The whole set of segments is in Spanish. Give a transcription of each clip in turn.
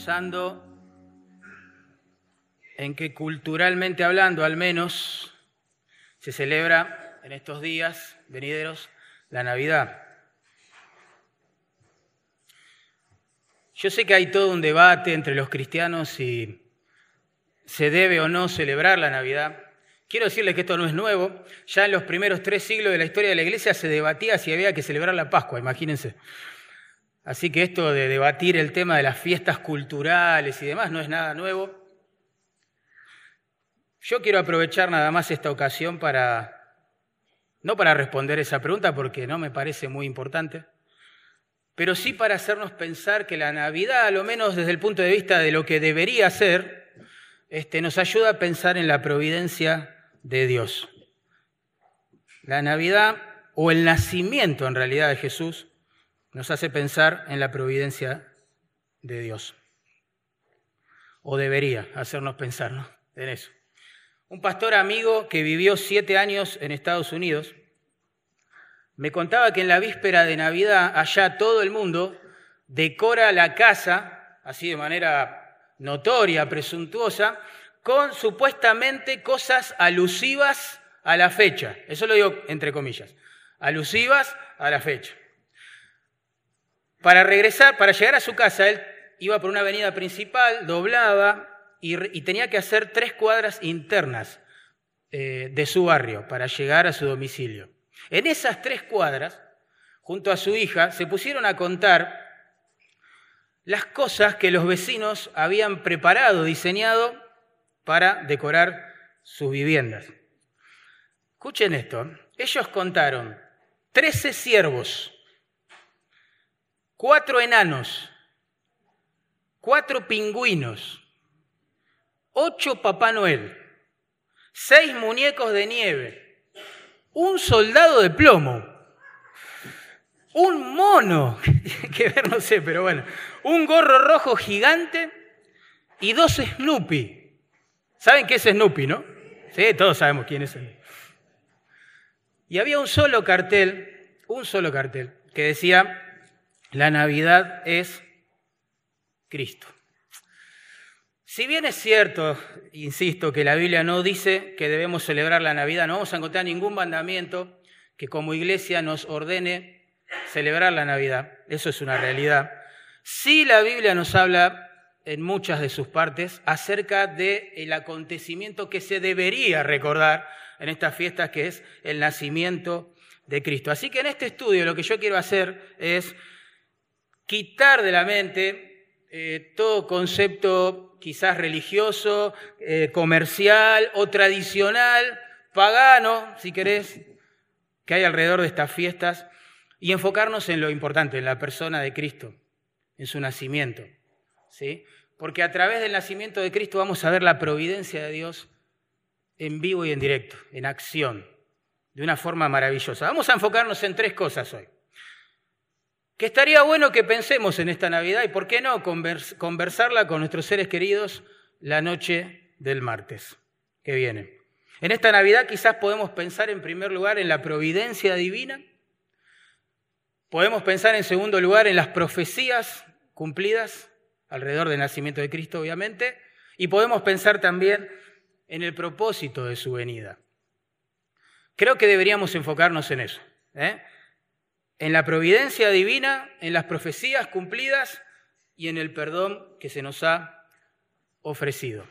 pensando en que culturalmente hablando, al menos, se celebra en estos días venideros la Navidad. Yo sé que hay todo un debate entre los cristianos si se debe o no celebrar la Navidad. Quiero decirles que esto no es nuevo. Ya en los primeros tres siglos de la historia de la Iglesia se debatía si había que celebrar la Pascua, imagínense. Así que esto de debatir el tema de las fiestas culturales y demás no es nada nuevo. Yo quiero aprovechar nada más esta ocasión para, no para responder esa pregunta porque no me parece muy importante, pero sí para hacernos pensar que la Navidad, a lo menos desde el punto de vista de lo que debería ser, este, nos ayuda a pensar en la providencia de Dios. La Navidad, o el nacimiento en realidad de Jesús, nos hace pensar en la providencia de Dios. O debería hacernos pensar en eso. Un pastor amigo que vivió siete años en Estados Unidos me contaba que en la víspera de Navidad, allá todo el mundo decora la casa, así de manera notoria, presuntuosa, con supuestamente cosas alusivas a la fecha. Eso lo digo entre comillas, alusivas a la fecha. Para regresar, para llegar a su casa, él iba por una avenida principal, doblaba y, tenía que hacer tres cuadras internas eh, de su barrio para llegar a su domicilio. En esas tres cuadras, junto a su hija, se pusieron a contar las cosas que los vecinos habían preparado, diseñado para decorar sus viviendas. Escuchen esto, ellos contaron 13 ciervos, cuatro enanos, cuatro pingüinos, ocho Papá Noel, seis muñecos de nieve, un soldado de plomo, un mono, que ver no sé, pero bueno, un gorro rojo gigante y dos Snoopy. ¿Saben qué es Snoopy, no? Sí, todos sabemos quién es Snoopy. Y había un solo cartel, un solo cartel, que decía, la Navidad es Cristo. Si bien es cierto, insisto, que la Biblia no dice que debemos celebrar la Navidad, no vamos a encontrar ningún mandamiento que como iglesia nos ordene celebrar la Navidad. Eso es una realidad. Sí la Biblia nos habla en muchas de sus partes acerca del acontecimiento que se debería recordar en estas fiestas, que es el nacimiento de Cristo. Así que en este estudio lo que yo quiero hacer es quitar de la mente eh, todo concepto quizás religioso, eh, comercial o tradicional, pagano, si querés, que hay alrededor de estas fiestas, y enfocarnos en lo importante, en la persona de Cristo, en su nacimiento. ¿sí? Porque a través del nacimiento de Cristo vamos a ver la providencia de Dios en vivo y en directo, en acción, de una forma maravillosa. Vamos a enfocarnos en tres cosas hoy que estaría bueno que pensemos en esta Navidad y, ¿por qué no?, conversarla con nuestros seres queridos la noche del martes que viene. En esta Navidad quizás podemos pensar en primer lugar en la providencia divina, podemos pensar en segundo lugar en las profecías cumplidas alrededor del nacimiento de Cristo, obviamente, y podemos pensar también en el propósito de su venida. Creo que deberíamos enfocarnos en eso. ¿eh? En la providencia divina, en las profecías cumplidas y en el perdón que se nos ha ofrecido.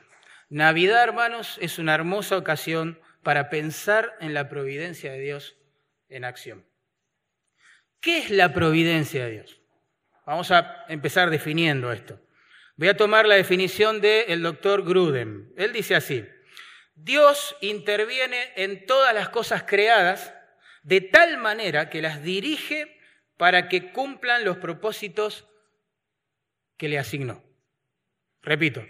Navidad, hermanos, es una hermosa ocasión para pensar en la providencia de Dios en acción. ¿Qué es la providencia de Dios? Vamos a empezar definiendo esto. Voy a tomar la definición del doctor Gruden. Él dice así, Dios interviene en todas las cosas creadas de tal manera que las dirige para que cumplan los propósitos que le asignó. Repito,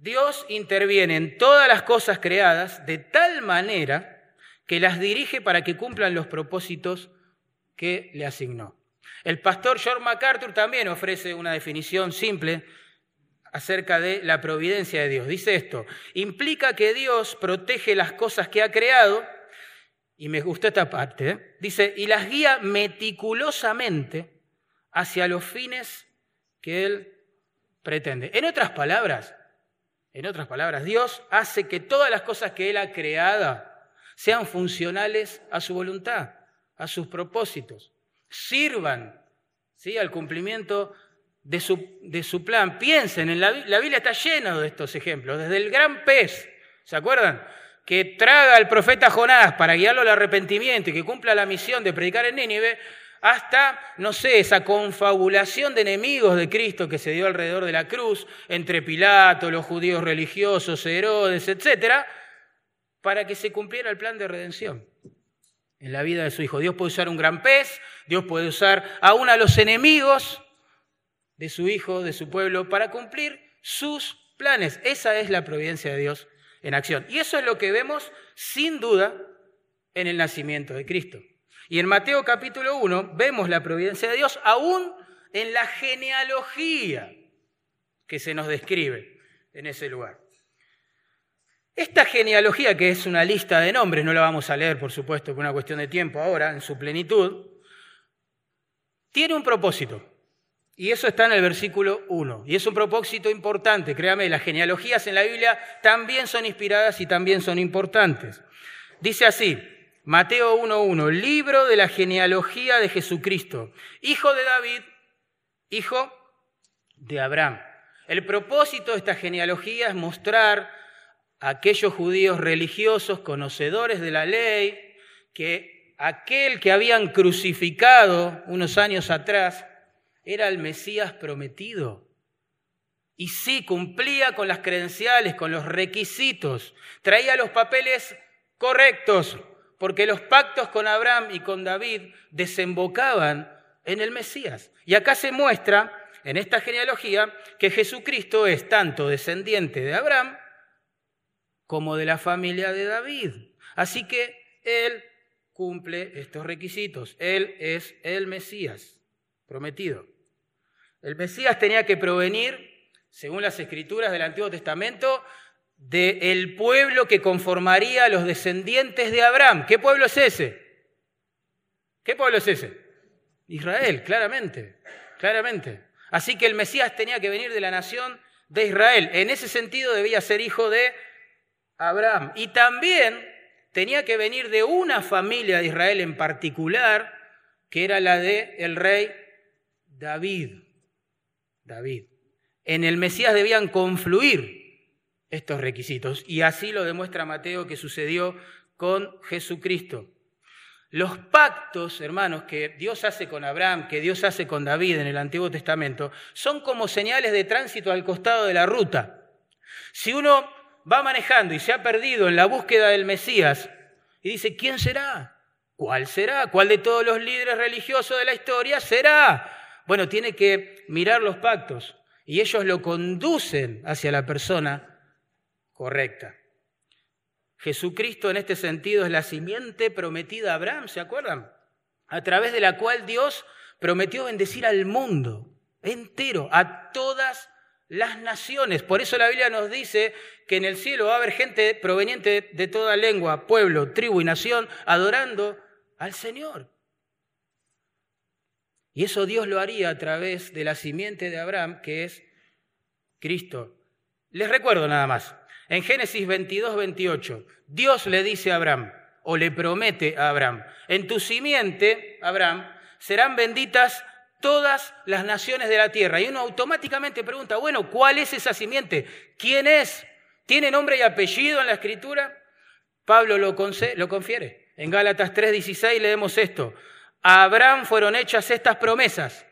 Dios interviene en todas las cosas creadas de tal manera que las dirige para que cumplan los propósitos que le asignó. El pastor George MacArthur también ofrece una definición simple acerca de la providencia de Dios. Dice esto, implica que Dios protege las cosas que ha creado y me gustó esta parte, ¿eh? dice, y las guía meticulosamente hacia los fines que Él pretende. En otras palabras, en otras palabras, Dios hace que todas las cosas que Él ha creado sean funcionales a su voluntad, a sus propósitos, sirvan ¿sí? al cumplimiento de su, de su plan. Piensen, en la, la Biblia está llena de estos ejemplos, desde el gran pez, ¿se acuerdan? Que traga al profeta Jonás para guiarlo al arrepentimiento y que cumpla la misión de predicar en Nínive, hasta, no sé, esa confabulación de enemigos de Cristo que se dio alrededor de la cruz, entre Pilato, los judíos religiosos, Herodes, etc., para que se cumpliera el plan de redención en la vida de su Hijo. Dios puede usar un gran pez, Dios puede usar aún a los enemigos de su Hijo, de su pueblo, para cumplir sus planes. Esa es la providencia de Dios en acción. Y eso es lo que vemos sin duda en el nacimiento de Cristo. Y en Mateo capítulo 1 vemos la providencia de Dios aún en la genealogía que se nos describe en ese lugar. Esta genealogía, que es una lista de nombres, no la vamos a leer, por supuesto, por una cuestión de tiempo ahora, en su plenitud, tiene un propósito. Y eso está en el versículo 1. Y es un propósito importante, créame, las genealogías en la Biblia también son inspiradas y también son importantes. Dice así, Mateo 1.1, libro de la genealogía de Jesucristo, hijo de David, hijo de Abraham. El propósito de esta genealogía es mostrar a aquellos judíos religiosos, conocedores de la ley, que aquel que habían crucificado unos años atrás, era el Mesías prometido. Y sí, cumplía con las credenciales, con los requisitos, traía los papeles correctos, porque los pactos con Abraham y con David desembocaban en el Mesías. Y acá se muestra, en esta genealogía, que Jesucristo es tanto descendiente de Abraham como de la familia de David. Así que Él cumple estos requisitos. Él es el Mesías prometido. El Mesías tenía que provenir, según las escrituras del Antiguo Testamento, del pueblo que conformaría a los descendientes de Abraham. ¿Qué pueblo es ese? ¿Qué pueblo es ese? Israel, claramente, claramente. Así que el Mesías tenía que venir de la nación de Israel. En ese sentido debía ser hijo de Abraham. Y también tenía que venir de una familia de Israel en particular, que era la de el rey David. David. En el Mesías debían confluir estos requisitos y así lo demuestra Mateo que sucedió con Jesucristo. Los pactos, hermanos, que Dios hace con Abraham, que Dios hace con David en el Antiguo Testamento, son como señales de tránsito al costado de la ruta. Si uno va manejando y se ha perdido en la búsqueda del Mesías y dice, ¿quién será? ¿Cuál será? ¿Cuál de todos los líderes religiosos de la historia será? Bueno, tiene que mirar los pactos y ellos lo conducen hacia la persona correcta. Jesucristo en este sentido es la simiente prometida a Abraham, ¿se acuerdan? A través de la cual Dios prometió bendecir al mundo entero, a todas las naciones. Por eso la Biblia nos dice que en el cielo va a haber gente proveniente de toda lengua, pueblo, tribu y nación adorando al Señor. Y eso Dios lo haría a través de la simiente de Abraham, que es Cristo. Les recuerdo nada más. En Génesis 22, 28, Dios le dice a Abraham, o le promete a Abraham, en tu simiente, Abraham, serán benditas todas las naciones de la tierra. Y uno automáticamente pregunta, bueno, ¿cuál es esa simiente? ¿Quién es? ¿Tiene nombre y apellido en la escritura? Pablo lo, lo confiere. En Gálatas 3:16 leemos esto. A Abraham fueron hechas estas promesas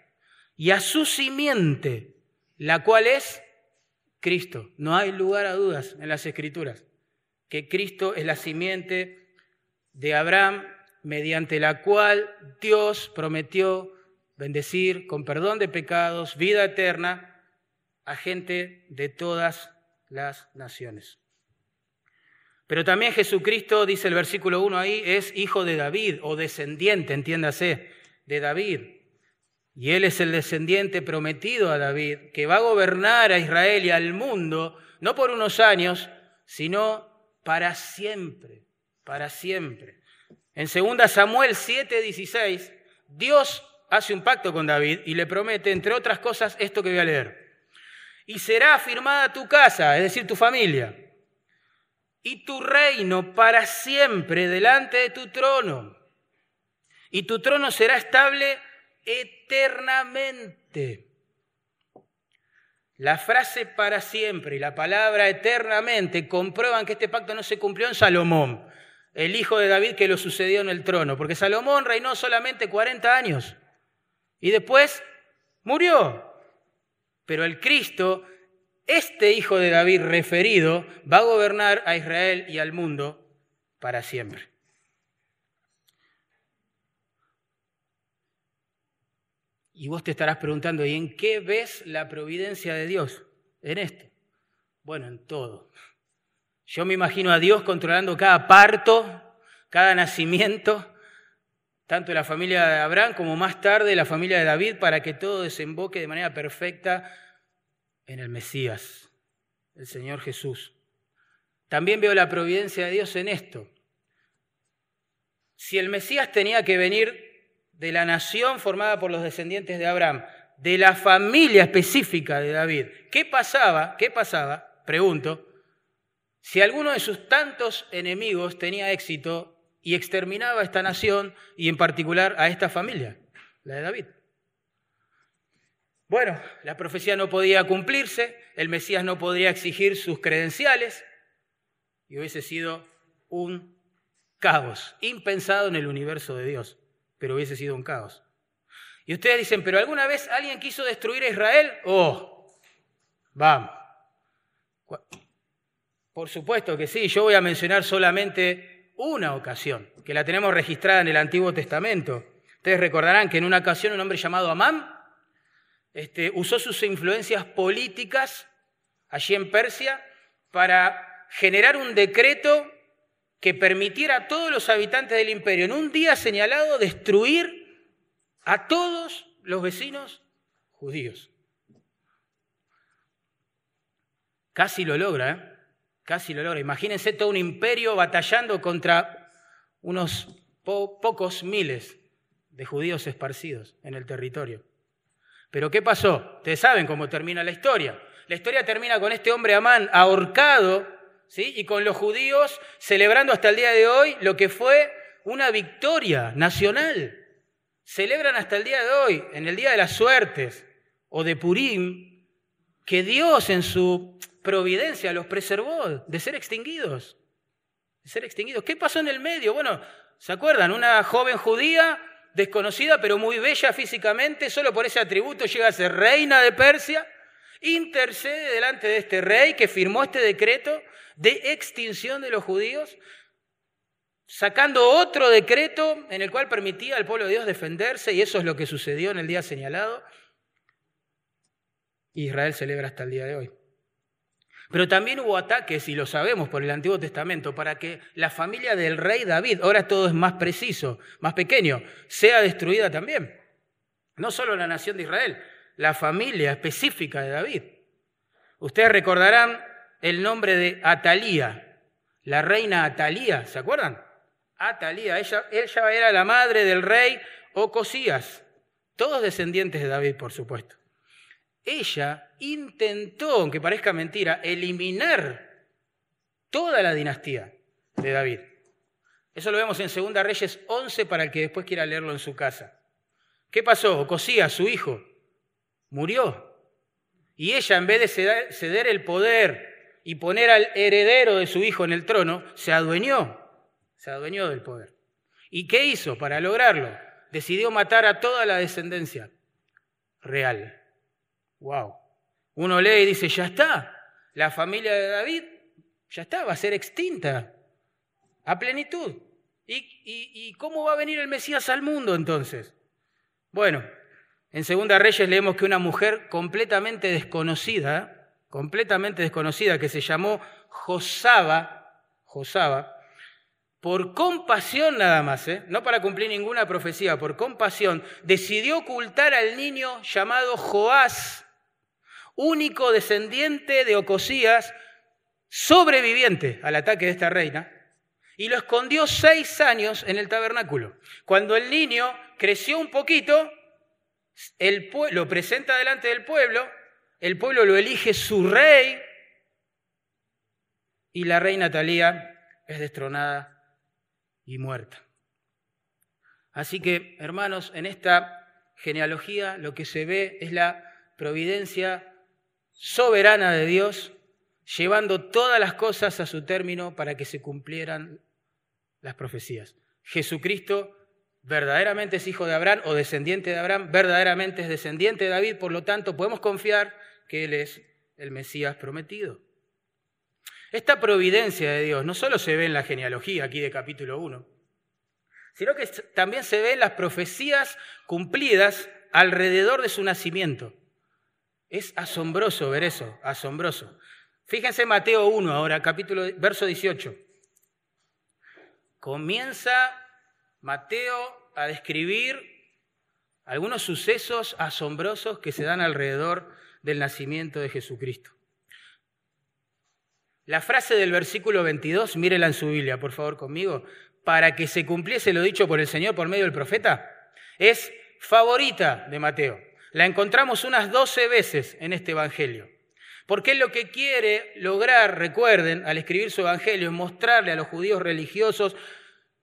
y a su simiente, la cual es Cristo. No hay lugar a dudas en las escrituras que Cristo es la simiente de Abraham mediante la cual Dios prometió bendecir con perdón de pecados, vida eterna a gente de todas las naciones. Pero también Jesucristo, dice el versículo 1 ahí, es hijo de David o descendiente, entiéndase, de David. Y él es el descendiente prometido a David, que va a gobernar a Israel y al mundo, no por unos años, sino para siempre, para siempre. En 2 Samuel 7, 16, Dios hace un pacto con David y le promete, entre otras cosas, esto que voy a leer. y será afirmada tu casa, es decir, tu familia, y tu reino para siempre delante de tu trono. Y tu trono será estable eternamente. La frase para siempre y la palabra eternamente comprueban que este pacto no se cumplió en Salomón, el hijo de David que lo sucedió en el trono, porque Salomón reinó solamente 40 años y después murió. Pero el Cristo, este hijo de David referido, va a gobernar a Israel y al mundo para siempre. Y vos te estarás preguntando, ¿y en qué ves la providencia de Dios? En esto. Bueno, en todo. Yo me imagino a Dios controlando cada parto, cada nacimiento, tanto la familia de Abraham como más tarde la familia de David, para que todo desemboque de manera perfecta en el Mesías, el Señor Jesús. También veo la providencia de Dios en esto. Si el Mesías tenía que venir de la nación formada por los descendientes de Abraham, de la familia específica de David. ¿Qué pasaba? ¿Qué pasaba? Pregunto. Si alguno de sus tantos enemigos tenía éxito y exterminaba a esta nación y en particular a esta familia, la de David. Bueno, la profecía no podía cumplirse, el Mesías no podría exigir sus credenciales y hubiese sido un caos impensado en el universo de Dios pero hubiese sido un caos. Y ustedes dicen, pero ¿alguna vez alguien quiso destruir a Israel? Oh, vamos. Por supuesto que sí, yo voy a mencionar solamente una ocasión, que la tenemos registrada en el Antiguo Testamento. Ustedes recordarán que en una ocasión un hombre llamado Amán este, usó sus influencias políticas allí en Persia para generar un decreto que permitiera a todos los habitantes del imperio en un día señalado destruir a todos los vecinos judíos. Casi lo logra, ¿eh? Casi lo logra. Imagínense todo un imperio batallando contra unos pocos miles de judíos esparcidos en el territorio. Pero ¿qué pasó? Ustedes saben cómo termina la historia. La historia termina con este hombre Amán ahorcado y con los judíos celebrando hasta el día de hoy lo que fue una victoria nacional. Celebran hasta el día de hoy, en el Día de las Suertes o de Purim, que Dios en su providencia los preservó de ser extinguidos. De ser extinguidos. ¿Qué pasó en el medio? Bueno, ¿se acuerdan? Una joven judía desconocida pero muy bella físicamente, solo por ese atributo llega a ser reina de Persia, intercede delante de este rey que firmó este decreto de extinción de los judíos, sacando otro decreto en el cual permitía al pueblo de Dios defenderse, y eso es lo que sucedió en el día señalado. Israel celebra hasta el día de hoy. Pero también hubo ataques, y lo sabemos por el Antiguo Testamento, para que la familia del rey David, ahora todo es más preciso, más pequeño, sea destruida también. No solo la nación de Israel, la familia específica de David. Ustedes recordarán el nombre de Atalía, la reina Atalía, ¿se acuerdan? Atalía, ella, ella era la madre del rey Ocosías, todos descendientes de David, por supuesto. Ella intentó, aunque parezca mentira, eliminar toda la dinastía de David. Eso lo vemos en 2 Reyes 11 para el que después quiera leerlo en su casa. ¿Qué pasó? Ocosías, su hijo, murió. Y ella, en vez de ceder el poder y poner al heredero de su hijo en el trono, se adueñó, se adueñó del poder. ¿Y qué hizo para lograrlo? Decidió matar a toda la descendencia real. Wow. Uno lee y dice, ya está, la familia de David ya está, va a ser extinta a plenitud. ¿Y, cómo va a venir el Mesías al mundo entonces? Bueno, en Segunda Reyes leemos que una mujer completamente desconocida, completamente desconocida que se llamó Josaba, Josaba, por compasión nada más, ¿eh? no para cumplir ninguna profecía, por compasión, decidió ocultar al niño llamado Joás, único descendiente de Ocosías, sobreviviente al ataque de esta reina, y lo escondió seis años en el tabernáculo. Cuando el niño creció un poquito, el lo presenta delante del pueblo el pueblo lo elige su rey y la reina Talía es destronada y muerta. Así que, hermanos, en esta genealogía lo que se ve es la providencia soberana de Dios, llevando todas las cosas a su término para que se cumplieran las profecías. Jesucristo verdaderamente es hijo de Abraham o descendiente de Abraham, verdaderamente es descendiente de David, por lo tanto podemos confiar que Él es el Mesías prometido. Esta providencia de Dios no solo se ve en la genealogía aquí de capítulo 1, sino que también se ve en las profecías cumplidas alrededor de su nacimiento. Es asombroso ver eso, asombroso. Fíjense Mateo 1 ahora, capítulo, verso 18. Comienza Mateo a describir algunos sucesos asombrosos que se dan alrededor del nacimiento de Jesucristo. La frase del versículo 22, mírela en su Biblia, por favor, conmigo, para que se cumpliese lo dicho por el Señor por medio del profeta, es favorita de Mateo. La encontramos unas doce veces en este Evangelio. Porque lo que quiere lograr, recuerden, al escribir su Evangelio, es mostrarle a los judíos religiosos,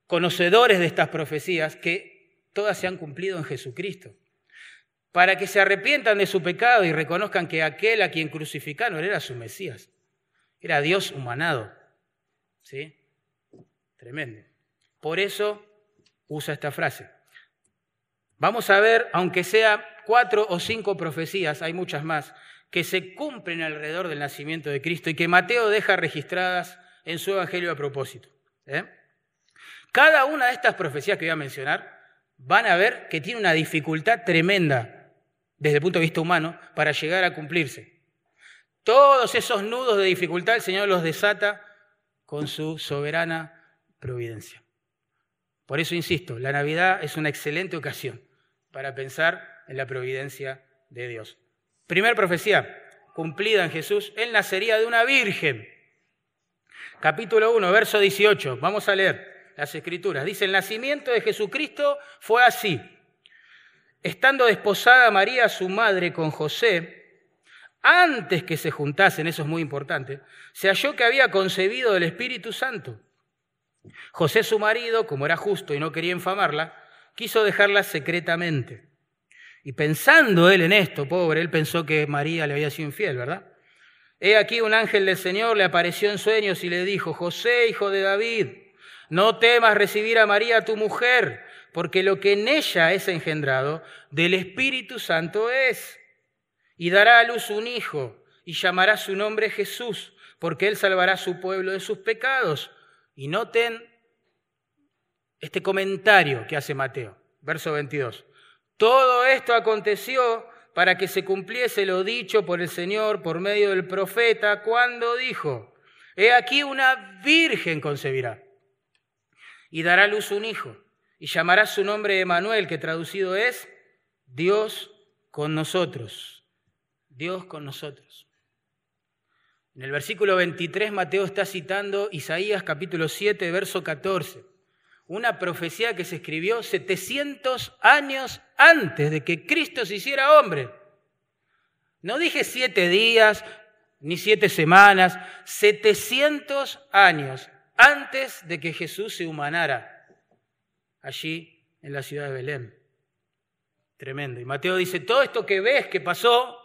conocedores de estas profecías, que todas se han cumplido en Jesucristo. Para que se arrepientan de su pecado y reconozcan que aquel a quien crucificaron era su Mesías. Era Dios humanado. ¿Sí? Tremendo. Por eso usa esta frase. Vamos a ver, aunque sea cuatro o cinco profecías, hay muchas más, que se cumplen alrededor del nacimiento de Cristo y que Mateo deja registradas en su Evangelio a propósito. ¿eh? Cada una de estas profecías que voy a mencionar van a ver que tiene una dificultad tremenda desde el punto de vista humano para llegar a cumplirse. Todos esos nudos de dificultad el Señor los desata con su soberana providencia. Por eso insisto, la Navidad es una excelente ocasión para pensar en la providencia de Dios. Primer profecía cumplida en Jesús, Él nacería de una virgen. Capítulo 1, verso 18. Vamos a leer las escrituras. Dice, el nacimiento de Jesucristo fue así. Estando desposada María, su madre, con José, antes que se juntasen, eso es muy importante, se halló que había concebido del Espíritu Santo. José, su marido, como era justo y no quería infamarla, quiso dejarla secretamente. Y pensando él en esto, pobre, él pensó que María le había sido infiel, ¿verdad? He aquí un ángel del Señor le apareció en sueños y le dijo, José, hijo de David, no temas recibir a María tu mujer, porque lo que en ella es engendrado del Espíritu Santo es. Y dará a luz un hijo y llamará su nombre Jesús, porque él salvará a su pueblo de sus pecados. Y noten este comentario que hace Mateo, verso 22. Todo esto aconteció para que se cumpliese lo dicho por el Señor por medio del profeta cuando dijo, He aquí una virgen concebirá y dará a luz un hijo y llamará su nombre Emanuel, que traducido es Dios con nosotros. Dios con nosotros. En el versículo 23 Mateo está citando Isaías capítulo 7, verso 14 una profecía que se escribió 700 años antes de que Cristo se hiciera hombre. No dije siete días ni siete semanas, 700 años antes de que Jesús se humanara allí en la ciudad de Belén. Tremendo. Y Mateo dice, todo esto que ves que pasó,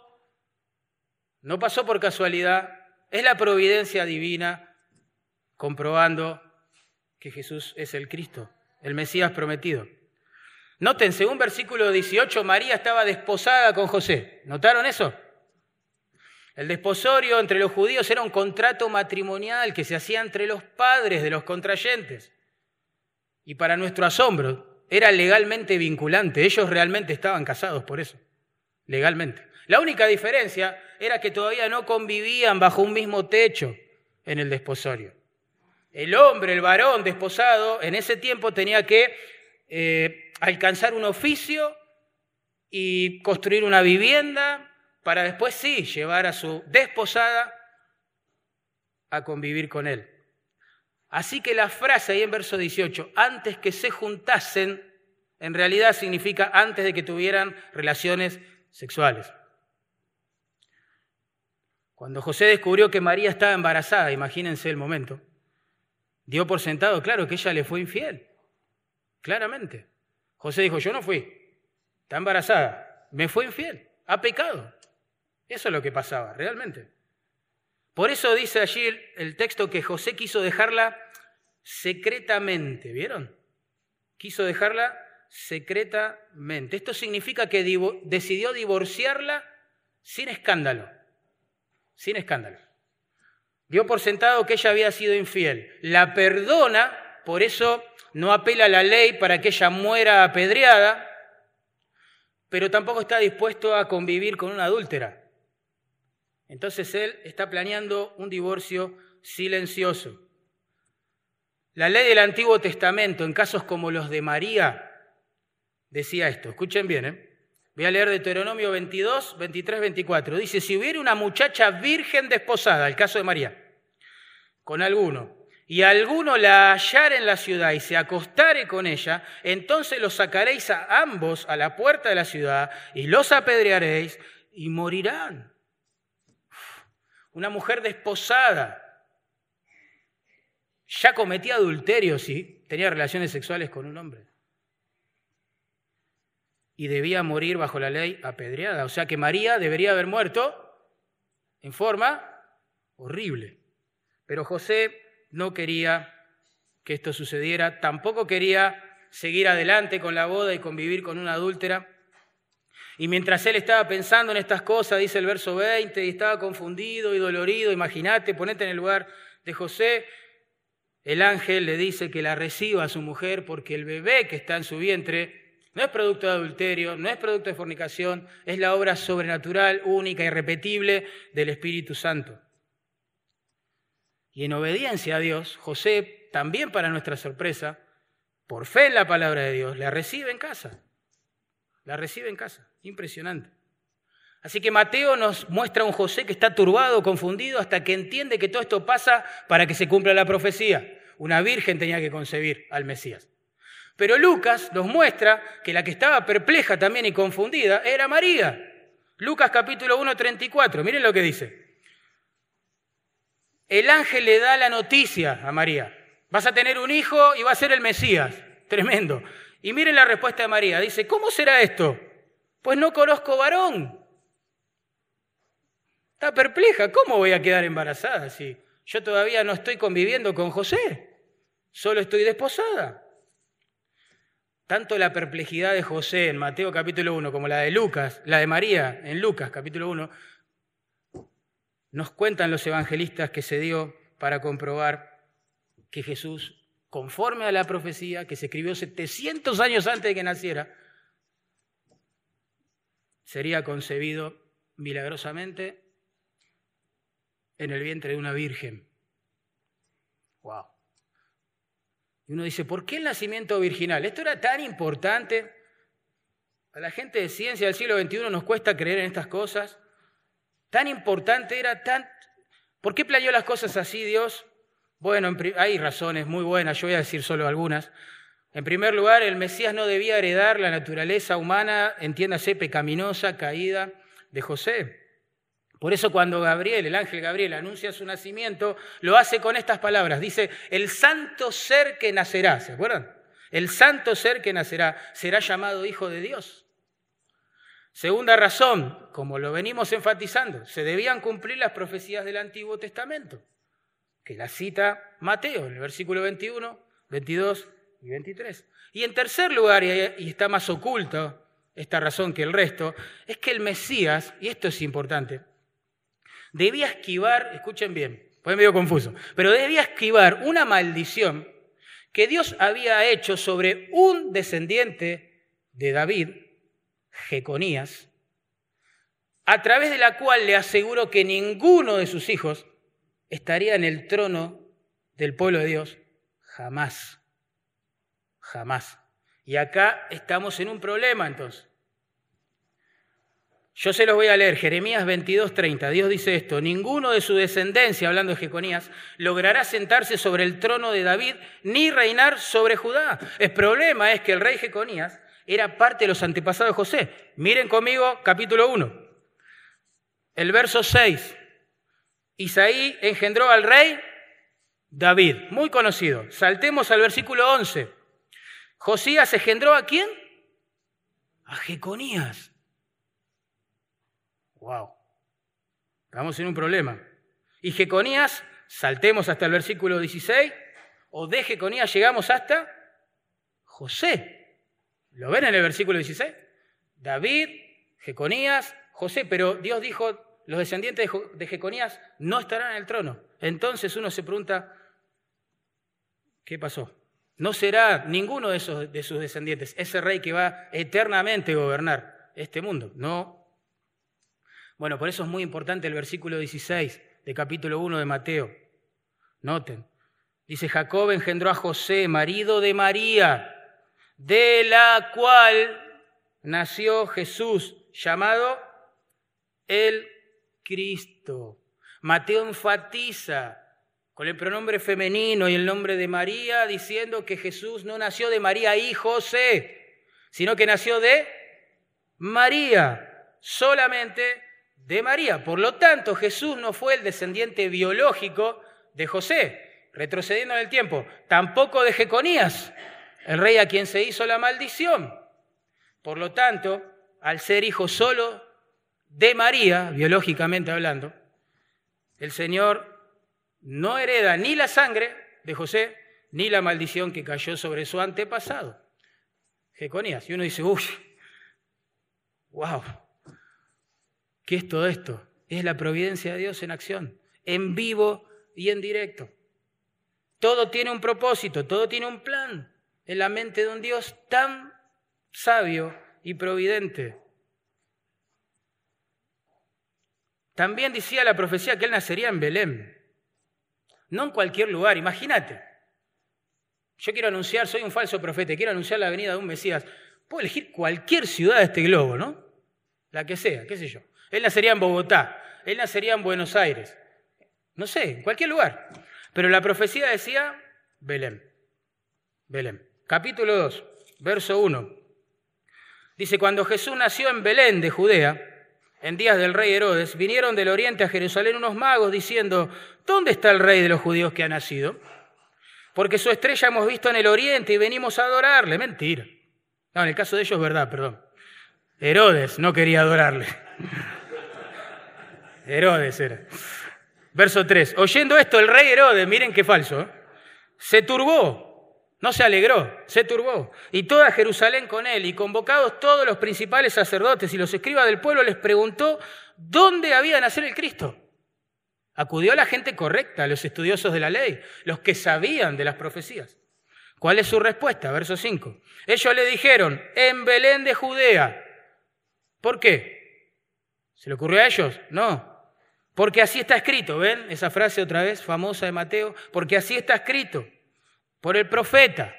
no pasó por casualidad, es la providencia divina comprobando que Jesús es el Cristo, el Mesías prometido. Noten, según versículo 18, María estaba desposada con José. ¿Notaron eso? El desposorio entre los judíos era un contrato matrimonial que se hacía entre los padres de los contrayentes. Y para nuestro asombro, era legalmente vinculante. Ellos realmente estaban casados por eso, legalmente. La única diferencia era que todavía no convivían bajo un mismo techo en el desposorio el hombre, el varón desposado, en ese tiempo tenía que eh, alcanzar un oficio y construir una vivienda para después sí llevar a su desposada a convivir con él. Así que la frase ahí en verso 18, antes que se juntasen, en realidad significa antes de que tuvieran relaciones sexuales. Cuando José descubrió que María estaba embarazada, imagínense el momento, dio por sentado, claro, que ella le fue infiel. Claramente. José dijo, yo no fui, está embarazada, me fue infiel, ha pecado. Eso es lo que pasaba, realmente. Por eso dice allí el, texto que José quiso dejarla secretamente, ¿vieron? Quiso dejarla secretamente. Esto significa que decidió divorciarla sin escándalo, sin escándalo. Dio por sentado que ella había sido infiel. La perdona, por eso no apela a la ley para que ella muera apedreada, pero tampoco está dispuesto a convivir con una adúltera. Entonces él está planeando un divorcio silencioso. La ley del Antiguo Testamento, en casos como los de María, decía esto. Escuchen bien, ¿eh? Voy a leer Deuteronomio 22, 23, 24. Dice, si hubiera una muchacha virgen desposada, el caso de María, con alguno, y alguno la hallara en la ciudad y se acostare con ella, entonces los sacaréis a ambos a la puerta de la ciudad y los apedrearéis y morirán. Una mujer desposada ya cometía adulterio si tenía relaciones sexuales con un hombre y debía morir bajo la ley apedreada. O sea que María debería haber muerto en forma horrible. Pero José no quería que esto sucediera, tampoco quería seguir adelante con la boda y convivir con una adúltera. Y mientras él estaba pensando en estas cosas, dice el verso 20, y estaba confundido y dolorido, imagínate, ponete en el lugar de José, el ángel le dice que la reciba a su mujer porque el bebé que está en su vientre no es producto de adulterio, no es producto de fornicación, es la obra sobrenatural, única, irrepetible del Espíritu Santo. Y en obediencia a Dios, José, también para nuestra sorpresa, por fe en la palabra de Dios, la recibe en casa. La recibe en casa. Impresionante. Así que Mateo nos muestra a un José que está turbado, confundido, hasta que entiende que todo esto pasa para que se cumpla la profecía. Una virgen tenía que concebir al Mesías. Pero Lucas nos muestra que la que estaba perpleja también y confundida era María. Lucas capítulo 1, 34. Miren lo que dice. El ángel le da la noticia a María. Vas a tener un hijo y va a ser el Mesías. Tremendo. Y miren la respuesta de María. Dice, ¿cómo será esto? Pues no conozco varón. Está perpleja. ¿Cómo voy a quedar embarazada si yo todavía no estoy conviviendo con José? Solo estoy desposada. Tanto la perplejidad de José en Mateo capítulo 1 como la de Lucas, la de María en Lucas capítulo 1, nos cuentan los evangelistas que se dio para comprobar que Jesús, conforme a la profecía que se escribió 700 años antes de que naciera, sería concebido milagrosamente en el vientre de una virgen. Wow. Y uno dice, ¿por qué el nacimiento virginal? Esto era tan importante. A la gente de ciencia del siglo XXI nos cuesta creer en estas cosas. Tan importante era, tan... ¿Por qué planeó las cosas así Dios? Bueno, hay razones muy buenas, yo voy a decir solo algunas. En primer lugar, el Mesías no debía heredar la naturaleza humana, entiéndase, pecaminosa, caída de José. Por eso cuando Gabriel, el ángel Gabriel, anuncia su nacimiento, lo hace con estas palabras. Dice, el santo ser que nacerá, ¿se acuerdan? El santo ser que nacerá será llamado Hijo de Dios. Segunda razón, como lo venimos enfatizando, se debían cumplir las profecías del Antiguo Testamento, que la cita Mateo en el versículo 21, 22 y 23. Y en tercer lugar, y está más oculto esta razón que el resto, es que el Mesías, y esto es importante, debía esquivar, escuchen bien, fue medio confuso, pero debía esquivar una maldición que Dios había hecho sobre un descendiente de David, Jeconías, a través de la cual le aseguró que ninguno de sus hijos estaría en el trono del pueblo de Dios jamás, jamás. Y acá estamos en un problema entonces. Yo se los voy a leer, Jeremías 22:30. Dios dice esto, ninguno de su descendencia, hablando de Jeconías, logrará sentarse sobre el trono de David ni reinar sobre Judá. El problema es que el rey Jeconías era parte de los antepasados de José. Miren conmigo capítulo 1, el verso 6. Isaí engendró al rey David, muy conocido. Saltemos al versículo 11. Josías engendró a quién? A Jeconías. Wow. Estamos en un problema. Y Jeconías, saltemos hasta el versículo 16, o de Jeconías llegamos hasta José. ¿Lo ven en el versículo 16? David, Jeconías, José, pero Dios dijo, los descendientes de Jeconías no estarán en el trono. Entonces uno se pregunta, ¿qué pasó? No será ninguno de, esos, de sus descendientes ese rey que va eternamente a gobernar este mundo. No. Bueno, por eso es muy importante el versículo 16 de capítulo 1 de Mateo. Noten. Dice, Jacob engendró a José, marido de María, de la cual nació Jesús, llamado el Cristo. Mateo enfatiza con el pronombre femenino y el nombre de María, diciendo que Jesús no nació de María y José, sino que nació de María, solamente de María. Por lo tanto, Jesús no fue el descendiente biológico de José, retrocediendo en el tiempo, tampoco de Jeconías, el rey a quien se hizo la maldición. Por lo tanto, al ser hijo solo de María, biológicamente hablando, el Señor no hereda ni la sangre de José, ni la maldición que cayó sobre su antepasado, Jeconías. Y uno dice, uy, wow, ¿qué es todo esto? Es la providencia de Dios en acción, en vivo y en directo. Todo tiene un propósito, todo tiene un plan en la mente de un Dios tan sabio y providente. También decía la profecía que él nacería en Belén, no en cualquier lugar, imagínate. Yo quiero anunciar, soy un falso profeta, quiero anunciar la venida de un Mesías. Puedo elegir cualquier ciudad de este globo, ¿no? La que sea, qué sé yo. Él nacería en Bogotá, él nacería en Buenos Aires, no sé, en cualquier lugar. Pero la profecía decía Belén. Belén. Capítulo 2, verso 1. Dice, cuando Jesús nació en Belén de Judea, en días del rey Herodes, vinieron del oriente a Jerusalén unos magos diciendo, ¿dónde está el rey de los judíos que ha nacido? Porque su estrella hemos visto en el oriente y venimos a adorarle. Mentira. No, en el caso de ellos verdad, perdón. Herodes no quería adorarle. Herodes era. Verso 3. Oyendo esto, el rey Herodes, miren qué falso, ¿eh? se turbó no se alegró, se turbó. Y toda Jerusalén con él, y convocados todos los principales sacerdotes y los escribas del pueblo, les preguntó dónde había nacer el Cristo. Acudió la gente correcta, los estudiosos de la ley, los que sabían de las profecías. ¿Cuál es su respuesta? Verso 5. Ellos le dijeron, en Belén de Judea. ¿Por qué? ¿Se le ocurrió a ellos? No. Porque así está escrito, ¿ven? Esa frase otra vez famosa de Mateo, porque así está escrito por el profeta.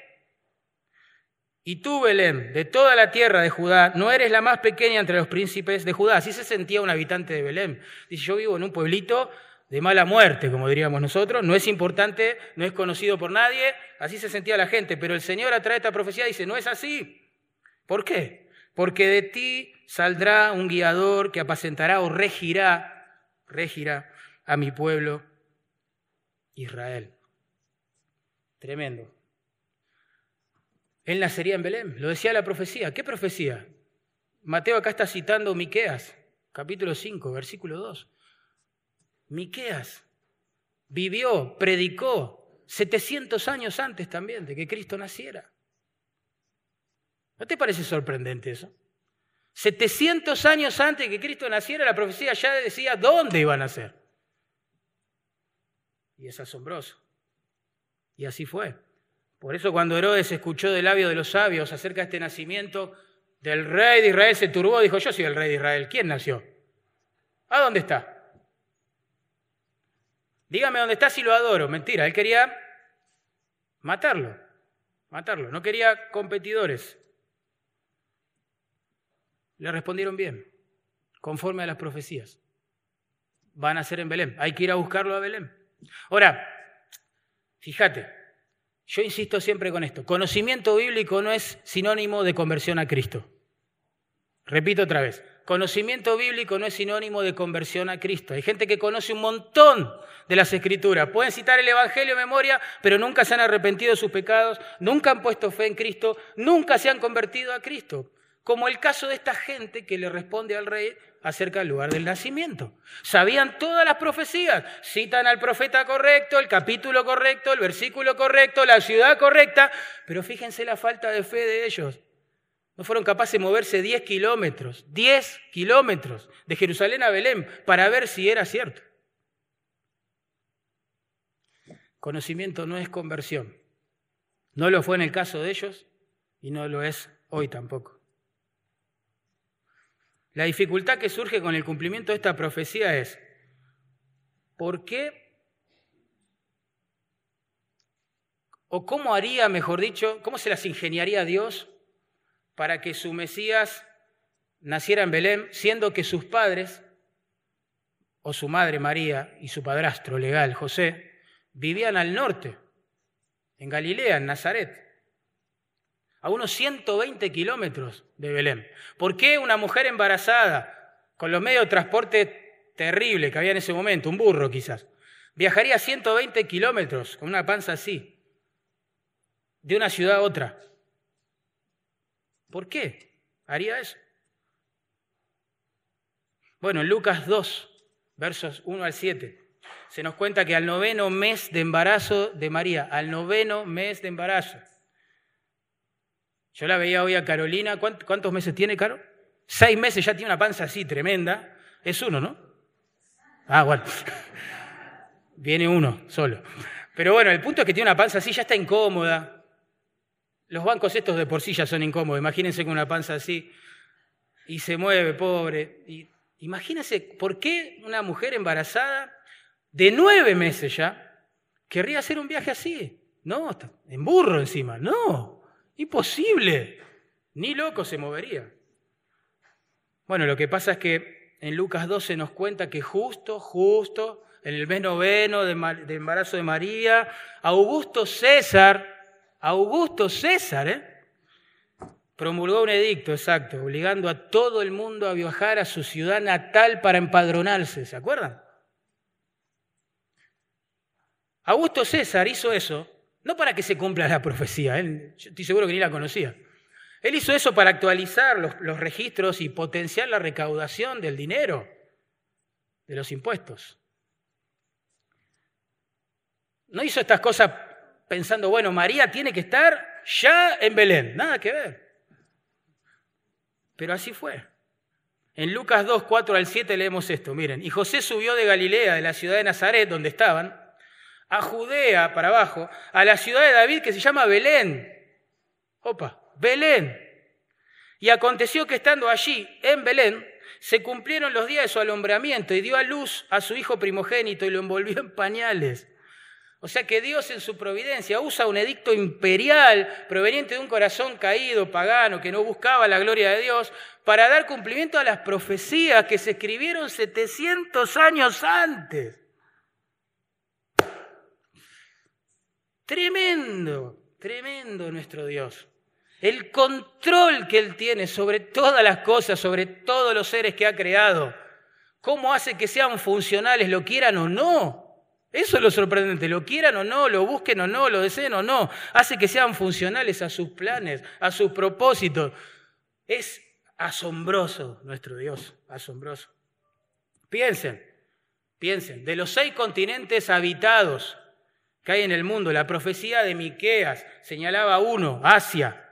Y tú, Belén, de toda la tierra de Judá, no eres la más pequeña entre los príncipes de Judá. Así se sentía un habitante de Belén. Dice, yo vivo en un pueblito de mala muerte, como diríamos nosotros, no es importante, no es conocido por nadie, así se sentía la gente, pero el Señor a través de esta profecía dice, no es así. ¿Por qué? Porque de ti saldrá un guiador que apacentará o regirá, regirá a mi pueblo Israel. Tremendo. Él nacería en Belén, lo decía la profecía. ¿Qué profecía? Mateo acá está citando Miqueas, capítulo 5, versículo 2. Miqueas vivió, predicó 700 años antes también de que Cristo naciera. ¿No te parece sorprendente eso? 700 años antes que Cristo naciera, la profecía ya decía dónde iba a nacer. Y es asombroso. Y así fue. Por eso cuando Herodes escuchó del labio de los sabios acerca de este nacimiento del rey de Israel, se turbó, dijo, yo soy el rey de Israel. ¿Quién nació? ¿A dónde está? Dígame dónde está si lo adoro. Mentira, él quería matarlo, matarlo. No quería competidores. Le respondieron bien, conforme a las profecías. Van a ser en Belén. Hay que ir a buscarlo a Belén. Ahora, Fíjate, yo insisto siempre con esto, conocimiento bíblico no es sinónimo de conversión a Cristo. Repito otra vez, conocimiento bíblico no es sinónimo de conversión a Cristo. Hay gente que conoce un montón de las escrituras. Pueden citar el Evangelio en memoria, pero nunca se han arrepentido de sus pecados, nunca han puesto fe en Cristo, nunca se han convertido a Cristo. Como el caso de esta gente que le responde al rey acerca del lugar del nacimiento. Sabían todas las profecías, citan al profeta correcto, el capítulo correcto, el versículo correcto, la ciudad correcta, pero fíjense la falta de fe de ellos. No fueron capaces de moverse 10 kilómetros, 10 kilómetros de Jerusalén a Belén para ver si era cierto. Conocimiento no es conversión. No lo fue en el caso de ellos y no lo es hoy tampoco. La dificultad que surge con el cumplimiento de esta profecía es, ¿por qué? ¿O cómo haría, mejor dicho, cómo se las ingeniaría Dios para que su Mesías naciera en Belén, siendo que sus padres, o su madre María y su padrastro legal José, vivían al norte, en Galilea, en Nazaret, a unos 120 kilómetros de Belén. ¿Por qué una mujer embarazada, con los medios de transporte terribles que había en ese momento, un burro quizás, viajaría 120 kilómetros con una panza así, de una ciudad a otra? ¿Por qué haría eso? Bueno, en Lucas 2, versos 1 al 7, se nos cuenta que al noveno mes de embarazo de María, al noveno mes de embarazo. Yo la veía hoy a Carolina, ¿cuántos meses tiene, Caro? Seis meses, ya tiene una panza así tremenda. Es uno, ¿no? Ah, bueno. Viene uno solo. Pero bueno, el punto es que tiene una panza así, ya está incómoda. Los bancos estos de por sí ya son incómodos. Imagínense con una panza así. Y se mueve, pobre. Y imagínense, ¿por qué una mujer embarazada de nueve meses ya, querría hacer un viaje así. No, en burro encima. No, imposible. Ni loco se movería. Bueno, lo que pasa es que en Lucas 12 nos cuenta que justo, justo, en el mes noveno de, embarazo de María, Augusto César, Augusto César, ¿eh? promulgó un edicto, exacto, obligando a todo el mundo a viajar a su ciudad natal para empadronarse, ¿se acuerdan? Augusto César hizo eso no para que se cumpla la profecía, él, estoy seguro que ni la conocía. Él hizo eso para actualizar los, los registros y potenciar la recaudación del dinero, de los impuestos. No hizo estas cosas pensando, bueno, María tiene que estar ya en Belén, nada que ver. Pero así fue. En Lucas 2, 4 al 7 leemos esto, miren, y José subió de Galilea, de la ciudad de Nazaret, donde estaban, a Judea para abajo, a la ciudad de David que se llama Belén. Opa, Belén. Y aconteció que estando allí, en Belén, se cumplieron los días de su alumbramiento y dio a luz a su hijo primogénito y lo envolvió en pañales. O sea que Dios en su providencia usa un edicto imperial proveniente de un corazón caído, pagano, que no buscaba la gloria de Dios, para dar cumplimiento a las profecías que se escribieron 700 años antes. Tremendo, tremendo nuestro Dios. El control que Él tiene sobre todas las cosas, sobre todos los seres que ha creado. ¿Cómo hace que sean funcionales, lo quieran o no? Eso es lo sorprendente, lo quieran o no, lo busquen o no, lo deseen o no. Hace que sean funcionales a sus planes, a sus propósitos. Es asombroso nuestro Dios, asombroso. Piensen, piensen, de los seis continentes habitados, que hay en el mundo. La profecía de Miqueas señalaba uno, Asia.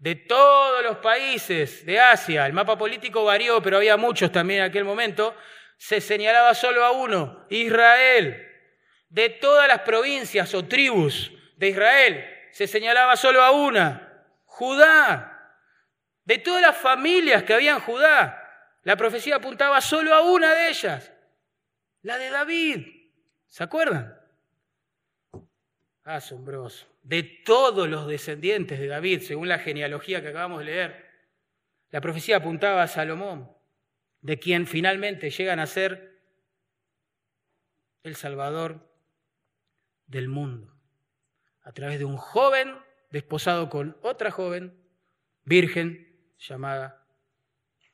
De todos los países de Asia, el mapa político varió, pero había muchos también en aquel momento, se señalaba solo a uno, Israel. De todas las provincias o tribus de Israel, se señalaba solo a una, Judá. De todas las familias que había en Judá, la profecía apuntaba solo a una de ellas, la de David. ¿Se acuerdan? Asombroso. De todos los descendientes de David, según la genealogía que acabamos de leer, la profecía apuntaba a Salomón, de quien finalmente llegan a ser el Salvador del mundo, a través de un joven desposado con otra joven, virgen, llamada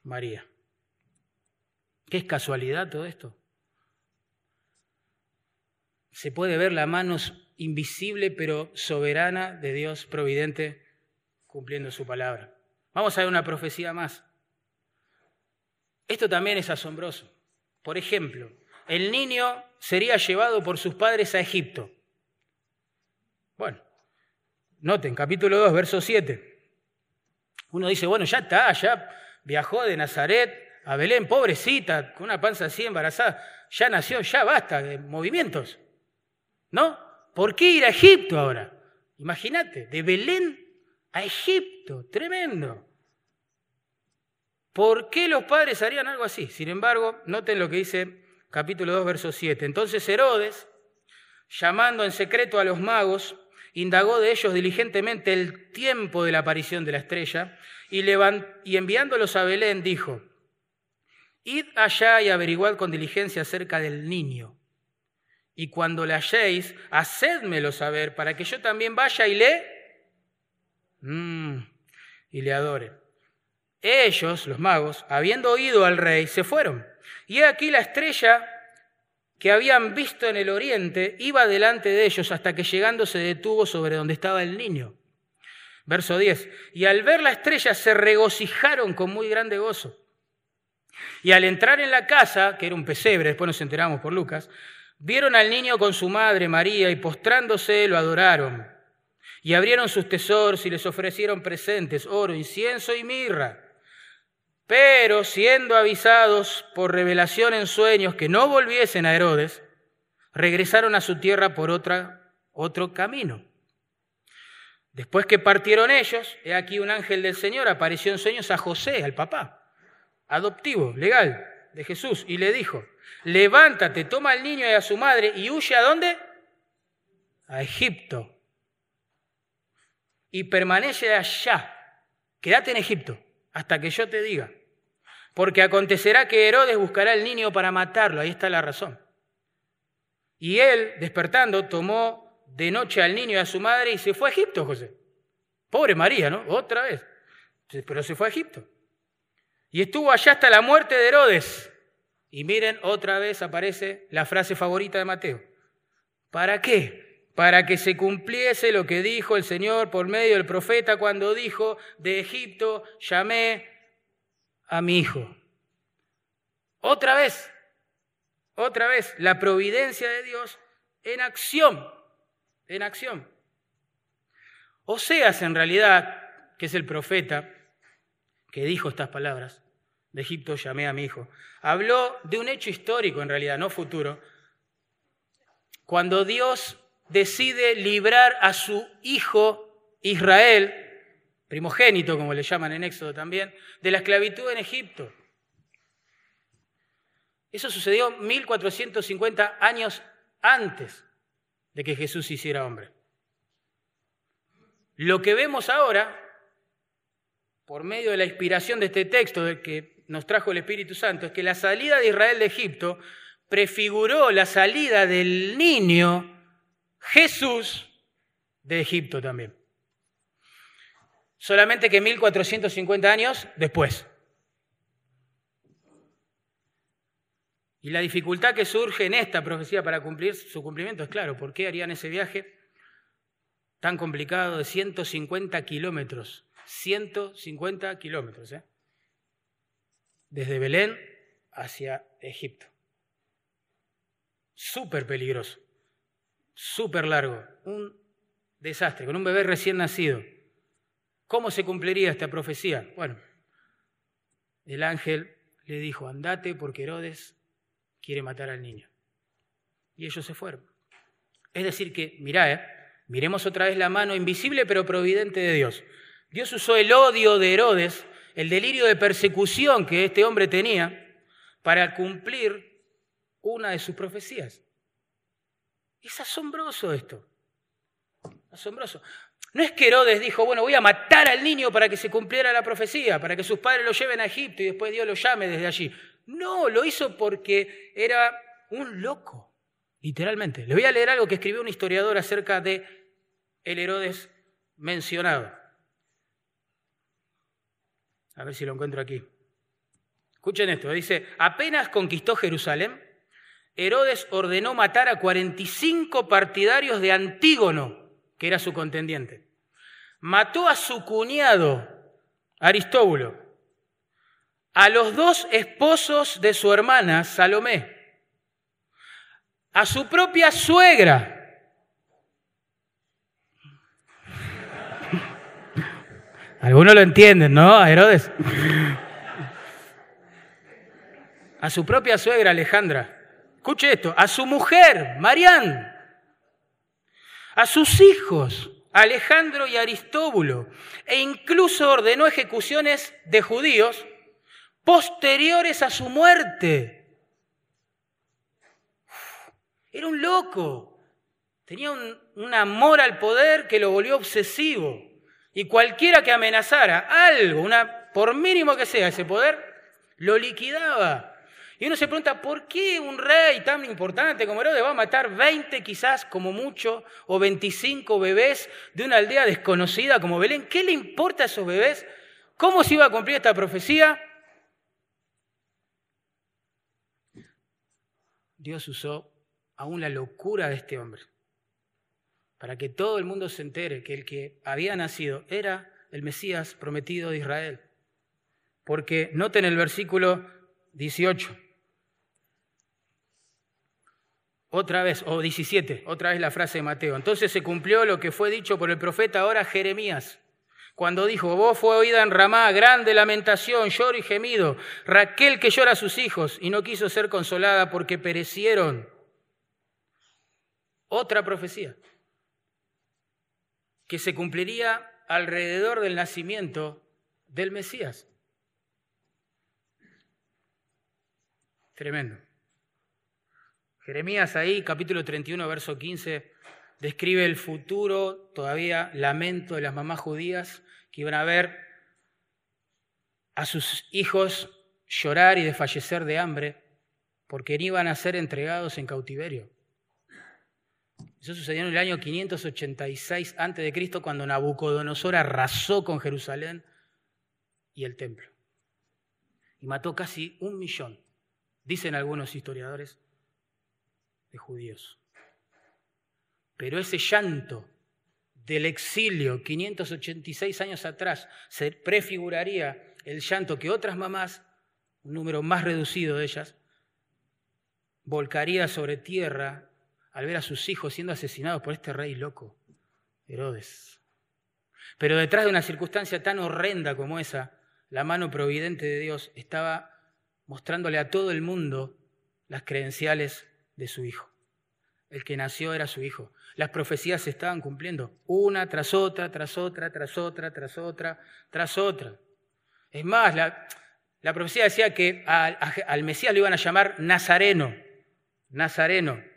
María. ¿Qué es casualidad todo esto? Se puede ver la mano invisible pero soberana de Dios providente cumpliendo su palabra. Vamos a ver una profecía más. Esto también es asombroso. Por ejemplo, el niño sería llevado por sus padres a Egipto. Bueno, noten, capítulo 2, verso 7. Uno dice, bueno, ya está, ya viajó de Nazaret a Belén, pobrecita, con una panza así embarazada, ya nació, ya basta de movimientos. ¿No? ¿Por qué ir a Egipto ahora? Imagínate, de Belén a Egipto, tremendo. ¿Por qué los padres harían algo así? Sin embargo, noten lo que dice capítulo 2, verso 7. Entonces Herodes, llamando en secreto a los magos, indagó de ellos diligentemente el tiempo de la aparición de la estrella y, y enviándolos a Belén dijo, Id allá y averiguad con diligencia acerca del niño. Y cuando le halléis, hacedmelo saber para que yo también vaya y le... Mm, y le adore. Ellos, los magos, habiendo oído al rey, se fueron. Y he aquí la estrella que habían visto en el oriente iba delante de ellos hasta que llegando se detuvo sobre donde estaba el niño. Verso 10. Y al ver la estrella se regocijaron con muy grande gozo. Y al entrar en la casa, que era un pesebre, después nos enteramos por Lucas, vieron al niño con su madre María y postrándose lo adoraron. Y abrieron sus tesoros y les ofrecieron presentes, oro, incienso y mirra. Pero siendo avisados por revelación en sueños que no volviesen a Herodes, regresaron a su tierra por otra, otro camino. Después que partieron ellos, he aquí un ángel del Señor apareció en sueños a José, al papá, adoptivo, legal, de Jesús, y le dijo, levántate, toma al niño y a su madre y huye a dónde? A Egipto. Y permanece allá. Quédate en Egipto hasta que yo te diga. Porque acontecerá que Herodes buscará al niño para matarlo, ahí está la razón. Y él, despertando, tomó de noche al niño y a su madre y se fue a Egipto, José. Pobre María, ¿no? Otra vez. Pero se fue a Egipto. Y estuvo allá hasta la muerte de Herodes. Y miren, otra vez aparece la frase favorita de Mateo. ¿Para qué? Para que se cumpliese lo que dijo el Señor por medio del profeta cuando dijo, de Egipto llamé a mi hijo. Otra vez, otra vez, la providencia de Dios en acción, en acción. Oseas, en realidad, que es el profeta que dijo estas palabras, de Egipto llamé a mi hijo, habló de un hecho histórico, en realidad, no futuro, cuando Dios decide librar a su hijo Israel primogénito, como le llaman en Éxodo también, de la esclavitud en Egipto. Eso sucedió 1450 años antes de que Jesús hiciera hombre. Lo que vemos ahora, por medio de la inspiración de este texto del que nos trajo el Espíritu Santo, es que la salida de Israel de Egipto prefiguró la salida del niño Jesús de Egipto también solamente que 1450 años después. Y la dificultad que surge en esta profecía para cumplir su cumplimiento es claro, ¿por qué harían ese viaje tan complicado de 150 kilómetros? 150 kilómetros, ¿eh? Desde Belén hacia Egipto. Súper peligroso, súper largo, un desastre, con un bebé recién nacido. ¿Cómo se cumpliría esta profecía? Bueno, el ángel le dijo, andate porque Herodes quiere matar al niño. Y ellos se fueron. Es decir, que, mirá, eh, miremos otra vez la mano invisible pero providente de Dios. Dios usó el odio de Herodes, el delirio de persecución que este hombre tenía, para cumplir una de sus profecías. Es asombroso esto. Asombroso. No es que Herodes dijo, bueno, voy a matar al niño para que se cumpliera la profecía, para que sus padres lo lleven a Egipto y después Dios lo llame desde allí. No, lo hizo porque era un loco, literalmente. Le voy a leer algo que escribió un historiador acerca de el Herodes mencionado. A ver si lo encuentro aquí. Escuchen esto, dice, apenas conquistó Jerusalén, Herodes ordenó matar a 45 partidarios de Antígono, que era su contendiente. Mató a su cuñado, Aristóbulo, a los dos esposos de su hermana, Salomé, a su propia suegra. Algunos lo entienden, ¿no? A Herodes. A su propia suegra, Alejandra. Escuche esto. A su mujer, Marián. A sus hijos, Alejandro y Aristóbulo. E incluso ordenó ejecuciones de judíos posteriores a su muerte. Era un loco. Tenía un, amor al poder que lo volvió obsesivo. Y cualquiera que amenazara algo, una, por mínimo que sea ese poder, lo liquidaba. Y uno se pregunta, ¿por qué un rey tan importante como Herodes va a matar 20 quizás como mucho o 25 bebés de una aldea desconocida como Belén? ¿Qué le importa a esos bebés? ¿Cómo se iba a cumplir esta profecía? Dios usó aún la locura de este hombre para que todo el mundo se entere que el que había nacido era el Mesías prometido de Israel. Porque noten el versículo 18. Otra vez, o 17, otra vez la frase de Mateo. Entonces se cumplió lo que fue dicho por el profeta ahora Jeremías, cuando dijo, vos fue oída en Ramá grande lamentación, lloro y gemido, Raquel que llora a sus hijos y no quiso ser consolada porque perecieron. Otra profecía que se cumpliría alrededor del nacimiento del Mesías. Tremendo. Jeremías ahí, capítulo 31, verso 15, describe el futuro, todavía lamento de las mamás judías que iban a ver a sus hijos llorar y desfallecer de hambre porque iban a ser entregados en cautiverio. Eso sucedió en el año 586 a.C., cuando Nabucodonosor arrasó con Jerusalén y el templo. Y mató casi un millón, dicen algunos historiadores, de judíos. Pero ese llanto del exilio 586 años atrás se prefiguraría el llanto que otras mamás, un número más reducido de ellas, volcaría sobre tierra al ver a sus hijos siendo asesinados por este rey loco, Herodes. Pero detrás de una circunstancia tan horrenda como esa, la mano providente de Dios estaba mostrándole a todo el mundo las credenciales de su hijo. El que nació era su hijo. Las profecías se estaban cumpliendo, una tras otra, tras otra, tras otra, tras otra, tras otra. Es más, la, profecía decía que al Mesías lo iban a llamar Nazareno, Nazareno.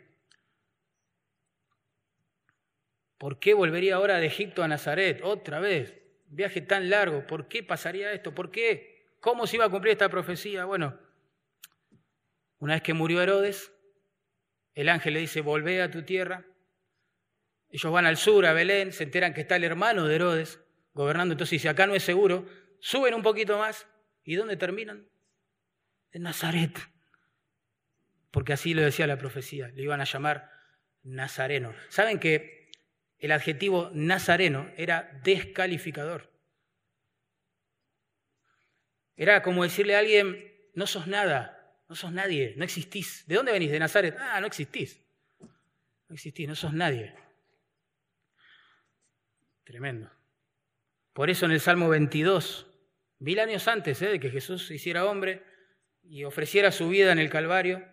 ¿Por qué volvería ahora de Egipto a Nazaret? Otra vez, viaje tan largo, ¿por qué pasaría esto? ¿Por qué? ¿Cómo se iba a cumplir esta profecía? Bueno, una vez que murió Herodes, el ángel le dice, volvé a tu tierra. Ellos van al sur, a Belén, se enteran que está el hermano de Herodes gobernando. Entonces dice, acá no es seguro, suben un poquito más. ¿Y dónde terminan? En Nazaret. Porque así lo decía la profecía, le iban a llamar Nazareno. ¿Saben que el adjetivo Nazareno era descalificador? Era como decirle a alguien, no sos nada, no sos nadie, no existís. ¿De dónde venís? ¿De Nazaret? Ah, no existís. No existís, no sos nadie. Tremendo. Por eso en el Salmo 22, mil años antes ¿eh? de que Jesús se hiciera hombre y ofreciera su vida en el Calvario,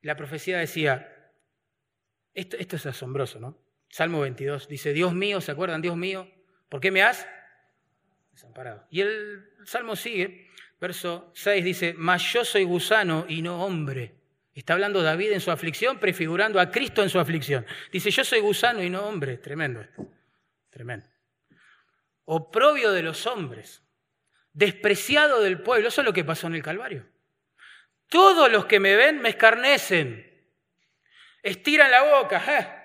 la profecía decía, esto, esto es asombroso, ¿no? Salmo 22 dice, Dios mío, ¿se acuerdan? Dios mío, ¿por qué me has desamparado? Y el Salmo sigue, Verso 6 dice, mas yo soy gusano y no hombre. Está hablando David en su aflicción, prefigurando a Cristo en su aflicción. Dice, yo soy gusano y no hombre. Tremendo esto. Tremendo. Oprobio de los hombres. Despreciado del pueblo. Eso es lo que pasó en el Calvario. Todos los que me ven me escarnecen. Estiran la boca, ¿eh?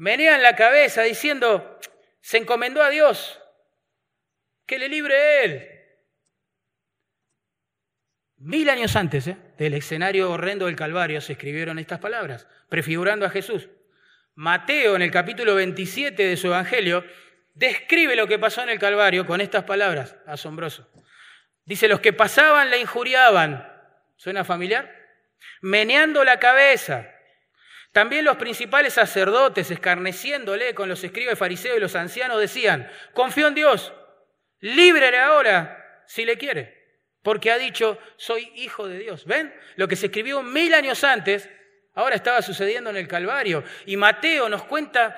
Menean la cabeza diciendo, se encomendó a Dios. Que le libre Él. Mil años antes ¿eh? del escenario horrendo del Calvario se escribieron estas palabras, prefigurando a Jesús. Mateo, en el capítulo 27 de su Evangelio, describe lo que pasó en el Calvario con estas palabras, asombroso. Dice, los que pasaban la injuriaban, ¿suena familiar? Meneando la cabeza. También los principales sacerdotes, escarneciéndole con los escribas fariseos y los ancianos, decían, confío en Dios, líbrele ahora si le quiere porque ha dicho, soy hijo de Dios. ¿Ven? Lo que se escribió mil años antes, ahora estaba sucediendo en el Calvario. Y Mateo nos cuenta,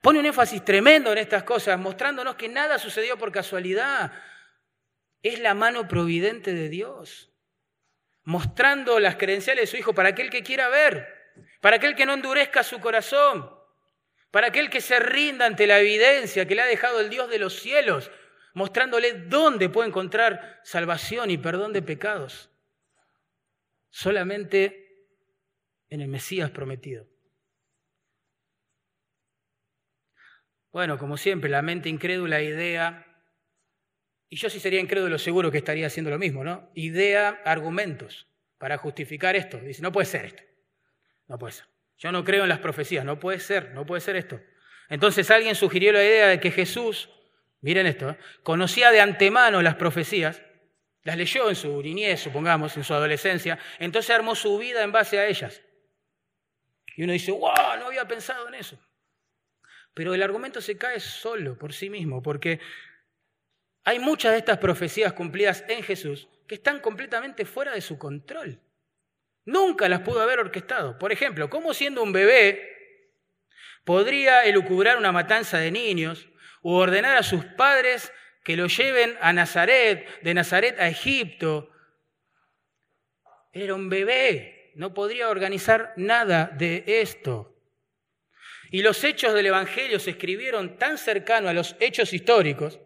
pone un énfasis tremendo en estas cosas, mostrándonos que nada sucedió por casualidad. Es la mano providente de Dios, mostrando las credenciales de su Hijo para aquel que quiera ver, para aquel que no endurezca su corazón, para aquel que se rinda ante la evidencia que le ha dejado el Dios de los cielos mostrándole dónde puede encontrar salvación y perdón de pecados. Solamente en el Mesías prometido. Bueno, como siempre, la mente incrédula idea, y yo si sería incrédulo seguro que estaría haciendo lo mismo, ¿no? Idea argumentos para justificar esto. Dice, no puede ser esto. No puede ser. Yo no creo en las profecías, no puede ser, no puede ser esto. Entonces alguien sugirió la idea de que Jesús miren esto, ¿eh? conocía de antemano las profecías, las leyó en su niñez, supongamos, en su adolescencia, entonces armó su vida en base a ellas. Y uno dice, wow, no había pensado en eso. Pero el argumento se cae solo por sí mismo, porque hay muchas de estas profecías cumplidas en Jesús que están completamente fuera de su control. Nunca las pudo haber orquestado. Por ejemplo, ¿cómo siendo un bebé podría elucubrar una matanza de niños o ordenar a sus padres que lo lleven a Nazaret, de Nazaret a Egipto. Era un bebé, no podría organizar nada de esto. Y los hechos del Evangelio se escribieron tan cercano a los hechos históricos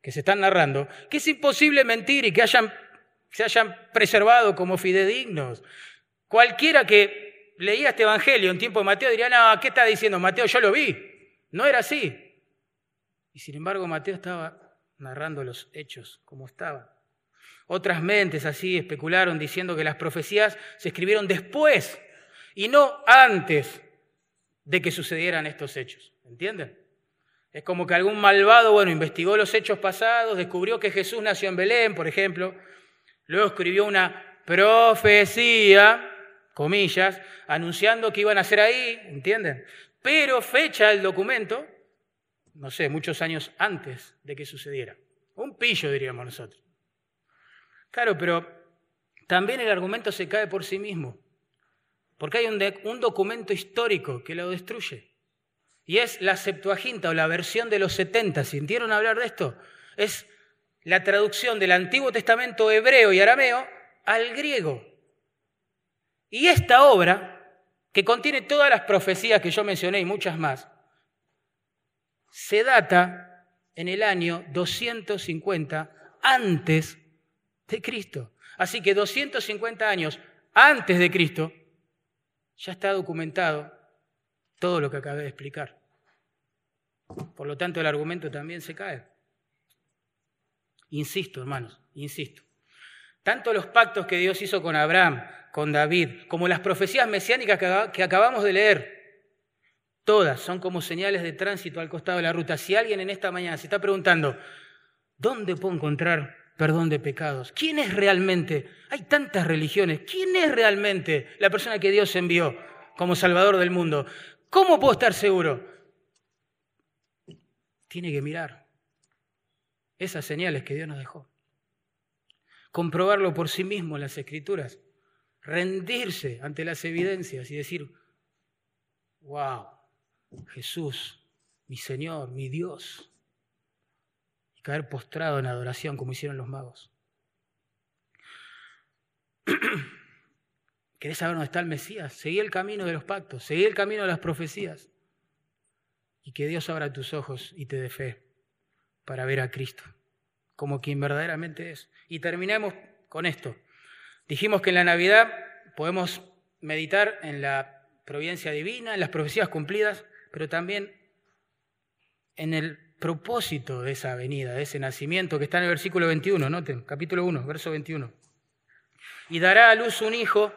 que se están narrando, que es imposible mentir y que se hayan preservado como fidedignos. Cualquiera que leía este Evangelio en tiempo de Mateo diría, no, ¿qué está diciendo Mateo? Yo lo vi. No era así. Y sin embargo Mateo estaba narrando los hechos como estaban. Otras mentes así especularon diciendo que las profecías se escribieron después y no antes de que sucedieran estos hechos. ¿Entienden? Es como que algún malvado, bueno, investigó los hechos pasados, descubrió que Jesús nació en Belén, por ejemplo, luego escribió una profecía, comillas, anunciando que iban a ser ahí, ¿entienden? Pero fecha el documento no sé, muchos años antes de que sucediera. Un pillo, diríamos nosotros. Claro, pero también el argumento se cae por sí mismo, porque hay un, un documento histórico que lo destruye. Y es la Septuaginta o la versión de los 70. ¿Sintieron hablar de esto? Es la traducción del Antiguo Testamento hebreo y arameo al griego. Y esta obra, que contiene todas las profecías que yo mencioné y muchas más, se data en el año 250 antes de Cristo. Así que 250 años antes de Cristo ya está documentado todo lo que acabé de explicar. Por lo tanto, el argumento también se cae. Insisto, hermanos, insisto. Tanto los pactos que Dios hizo con Abraham, con David, como las profecías mesiánicas que acabamos de leer, Todas son como señales de tránsito al costado de la ruta. Si alguien en esta mañana se está preguntando, ¿dónde puedo encontrar perdón de pecados? ¿Quién es realmente? Hay tantas religiones. ¿Quién es realmente la persona que Dios envió como Salvador del mundo? ¿Cómo puedo estar seguro? Tiene que mirar esas señales que Dios nos dejó. Comprobarlo por sí mismo en las escrituras. Rendirse ante las evidencias y decir, wow, Jesús, mi Señor, mi Dios, y caer postrado en adoración como hicieron los magos. ¿Querés saber dónde está el Mesías? Seguí el camino de los pactos, seguí el camino de las profecías. Y que Dios abra tus ojos y te dé fe para ver a Cristo como quien verdaderamente es. Y terminemos con esto. Dijimos que en la Navidad podemos meditar en la providencia divina, en las profecías cumplidas, pero también en el propósito de esa venida, de ese nacimiento que está en el versículo 21, noten, capítulo 1, verso 21. y dará a luz un hijo.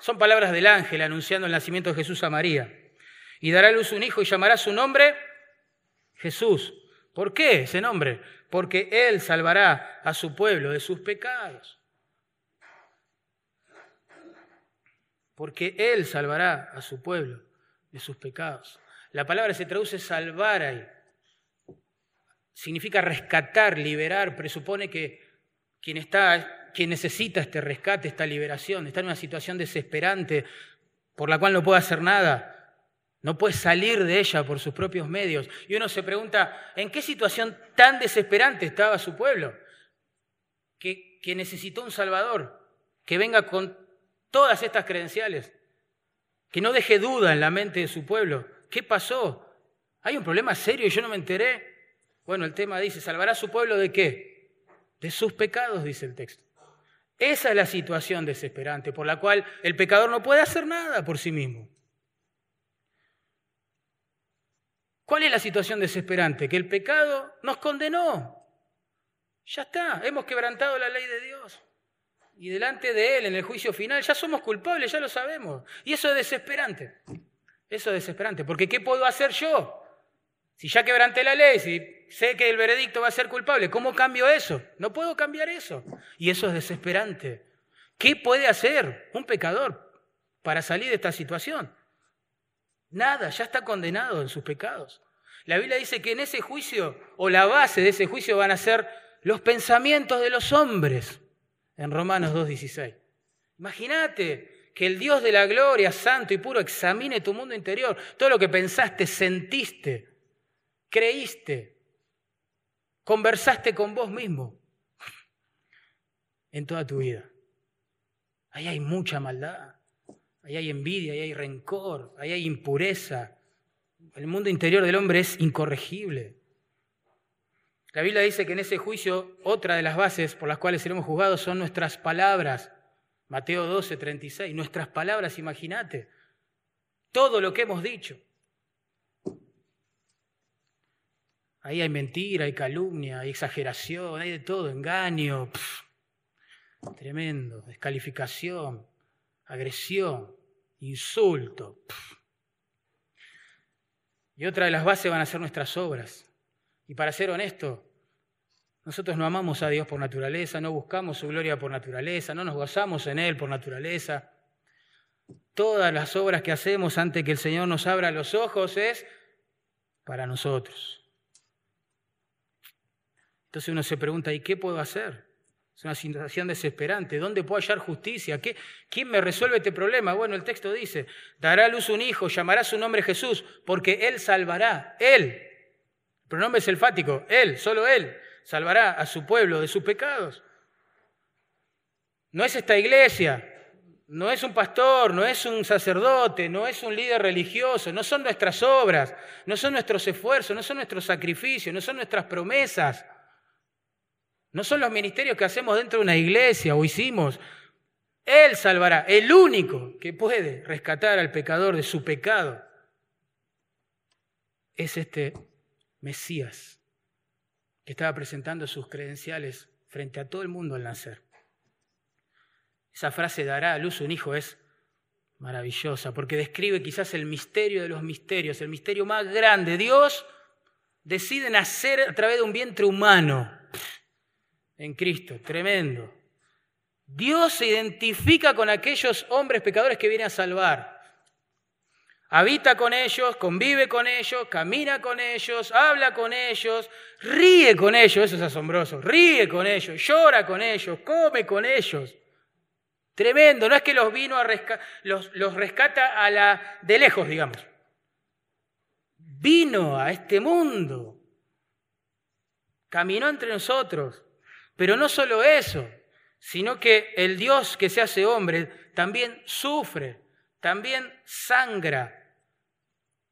Son palabras del ángel anunciando el nacimiento de Jesús a María. Y dará a luz un hijo y llamará su nombre Jesús. ¿Por qué ese nombre? Porque Él salvará a su pueblo de sus pecados. Porque Él salvará a su pueblo de sus pecados. La palabra se traduce salvar ahí. Significa rescatar, liberar, presupone que quien está, quien necesita este rescate, esta liberación, está en una situación desesperante por la cual no puede hacer nada, no puede salir de ella por sus propios medios. Y uno se pregunta, ¿en qué situación tan desesperante estaba su pueblo? Que, que necesitó un Salvador, que venga con todas estas credenciales, que no deje duda en la mente de su pueblo. ¿Qué pasó? ¿Hay un problema serio y yo no me enteré? Bueno, el tema dice, ¿salvará a su pueblo de qué? De sus pecados, dice el texto. Esa es la situación desesperante por la cual el pecador no puede hacer nada por sí mismo. ¿Cuál es la situación desesperante? Que el pecado nos condenó. Ya está, hemos quebrantado la ley de Dios. Y delante de Él, en el juicio final, ya somos culpables, ya lo sabemos. Y eso es desesperante. Eso es desesperante. Porque ¿qué puedo hacer yo? Si ya quebranté la ley, si sé que el veredicto va a ser culpable, ¿cómo cambio eso? No puedo cambiar eso. Y eso es desesperante. ¿Qué puede hacer un pecador para salir de esta situación? Nada, ya está condenado en sus pecados. La Biblia dice que en ese juicio, o la base de ese juicio, van a ser los pensamientos de los hombres, en Romanos 2.16. Imagínate que el Dios de la gloria, santo y puro, examine tu mundo interior, todo lo que pensaste, sentiste, creíste, conversaste con vos mismo en toda tu vida. Ahí hay mucha maldad ahí hay envidia, ahí hay rencor, ahí hay impureza. El mundo interior del hombre es incorregible. La Biblia dice que en ese juicio otra de las bases por las cuales seremos juzgados son nuestras palabras. Mateo 12, 36. Nuestras palabras, imagínate. Todo lo que hemos dicho. Ahí hay mentira, hay calumnia, hay exageración, hay de todo, engaño. tremendo, descalificación, agresión insulto. Y otra de las bases van a ser nuestras obras. Y para ser honesto, nosotros no amamos a Dios por naturaleza, no buscamos su gloria por naturaleza, no nos gozamos en Él por naturaleza. Todas las obras que hacemos antes que el Señor nos abra los ojos es para nosotros. Entonces uno se pregunta, ¿y qué puedo hacer? Es una situación desesperante. ¿Dónde puedo hallar justicia? ¿Quién me resuelve este problema? Bueno, el texto dice, dará a luz un hijo, llamará su nombre Jesús, porque Él salvará. Él. El pronombre es elfático. Él, solo Él, salvará a su pueblo de sus pecados. No es esta iglesia, no es un pastor, no es un sacerdote, no es un líder religioso, no son nuestras obras, no son nuestros esfuerzos, no son nuestros sacrificios, no son nuestras promesas. No son los ministerios que hacemos dentro de una iglesia o hicimos. Él salvará, el único que puede rescatar al pecador de su pecado. Es este Mesías que estaba presentando sus credenciales frente a todo el mundo al nacer. Esa frase dará a luz un hijo es maravillosa porque describe quizás el misterio de los misterios, el misterio más grande. Dios decide nacer a través de un vientre humano en Cristo, tremendo. Dios se identifica con aquellos hombres pecadores que viene a salvar. Habita con ellos, convive con ellos, camina con ellos, habla con ellos, ríe con ellos, eso es asombroso, ríe con ellos, llora con ellos, come con ellos. Tremendo, no es que los vino a los, los rescata a la, de lejos, digamos. Vino a este mundo, caminó entre nosotros, pero no solo eso, sino que el Dios que se hace hombre también sufre, también sangra,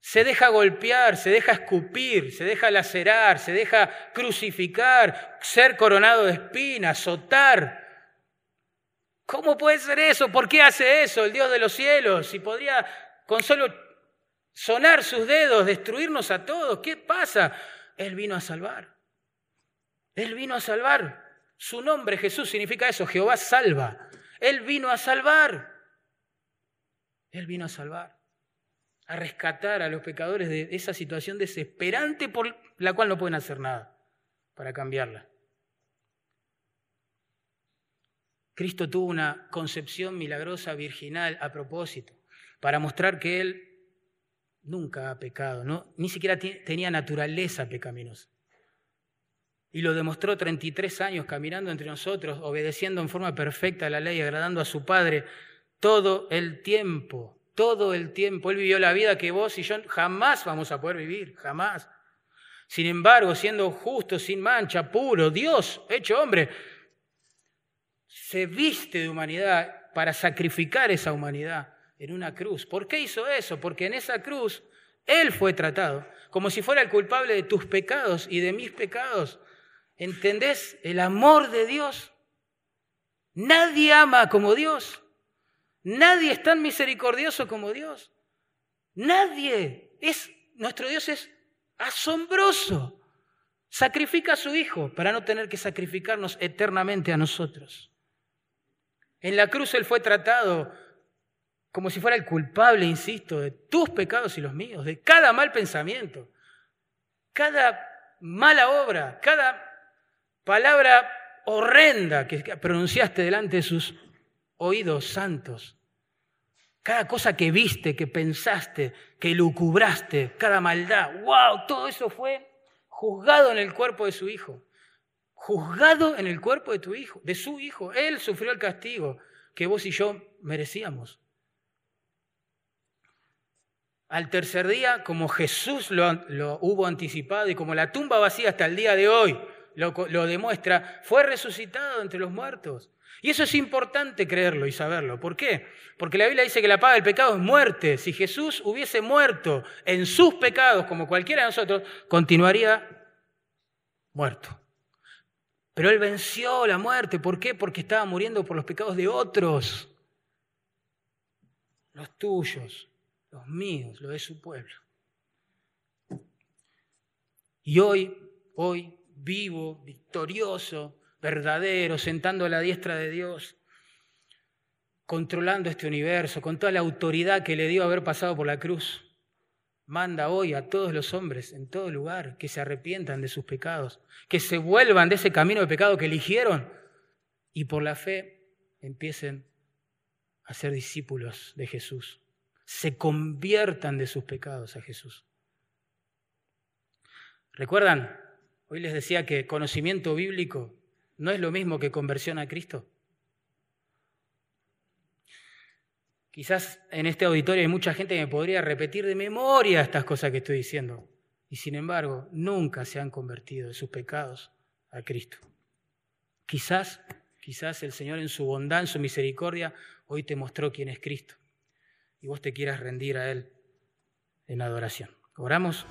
se deja golpear, se deja escupir, se deja lacerar, se deja crucificar, ser coronado de espinas, azotar. ¿Cómo puede ser eso? ¿Por qué hace eso el Dios de los cielos? Si podría con solo sonar sus dedos, destruirnos a todos. ¿Qué pasa? Él vino a salvar. Él vino a salvar. Su nombre Jesús significa eso, Jehová salva. Él vino a salvar. Él vino a salvar, a rescatar a los pecadores de esa situación desesperante por la cual no pueden hacer nada para cambiarla. Cristo tuvo una concepción milagrosa, virginal, a propósito, para mostrar que Él nunca ha pecado, ¿no? ni siquiera tenía naturaleza pecaminosa. Y lo demostró 33 años caminando entre nosotros, obedeciendo en forma perfecta la ley, agradando a su Padre todo el tiempo, todo el tiempo. Él vivió la vida que vos y yo jamás vamos a poder vivir, jamás. Sin embargo, siendo justo, sin mancha, puro, Dios, hecho hombre, se viste de humanidad para sacrificar esa humanidad en una cruz. ¿Por qué hizo eso? Porque en esa cruz Él fue tratado como si fuera el culpable de tus pecados y de mis pecados. ¿Entendés el amor de Dios? Nadie ama como Dios. Nadie es tan misericordioso como Dios. Nadie. Es, nuestro Dios es asombroso. Sacrifica a su Hijo para no tener que sacrificarnos eternamente a nosotros. En la cruz Él fue tratado como si fuera el culpable, insisto, de tus pecados y los míos, de cada mal pensamiento, cada mala obra, cada palabra horrenda que pronunciaste delante de sus oídos santos. Cada cosa que viste, que pensaste, que lucubraste, cada maldad, wow, todo eso fue juzgado en el cuerpo de su Hijo. Juzgado en el cuerpo de tu Hijo, de su Hijo. Él sufrió el castigo que vos y yo merecíamos. Al tercer día, como Jesús lo, hubo anticipado y como la tumba vacía hasta el día de hoy lo demuestra, fue resucitado entre los muertos. Y eso es importante creerlo y saberlo. ¿Por qué? Porque la Biblia dice que la paga del pecado es muerte. Si Jesús hubiese muerto en sus pecados, como cualquiera de nosotros, continuaría muerto. Pero Él venció la muerte. ¿Por qué? Porque estaba muriendo por los pecados de otros. Los tuyos, los míos, los de su pueblo. Y hoy, hoy, vivo, victorioso, verdadero, sentando a la diestra de Dios, controlando este universo, con toda la autoridad que le dio haber pasado por la cruz. Manda hoy a todos los hombres en todo lugar que se arrepientan de sus pecados, que se vuelvan de ese camino de pecado que eligieron y por la fe empiecen a ser discípulos de Jesús. Se conviertan de sus pecados a Jesús. ¿Recuerdan? Hoy les decía que conocimiento bíblico ¿No es lo mismo que conversión a Cristo? Quizás en este auditorio hay mucha gente que me podría repetir de memoria estas cosas que estoy diciendo. Y sin embargo, nunca se han convertido de sus pecados a Cristo. Quizás, quizás el Señor en su bondad, en su misericordia, hoy te mostró quién es Cristo. Y vos te quieras rendir a Él en adoración. ¿Oramos?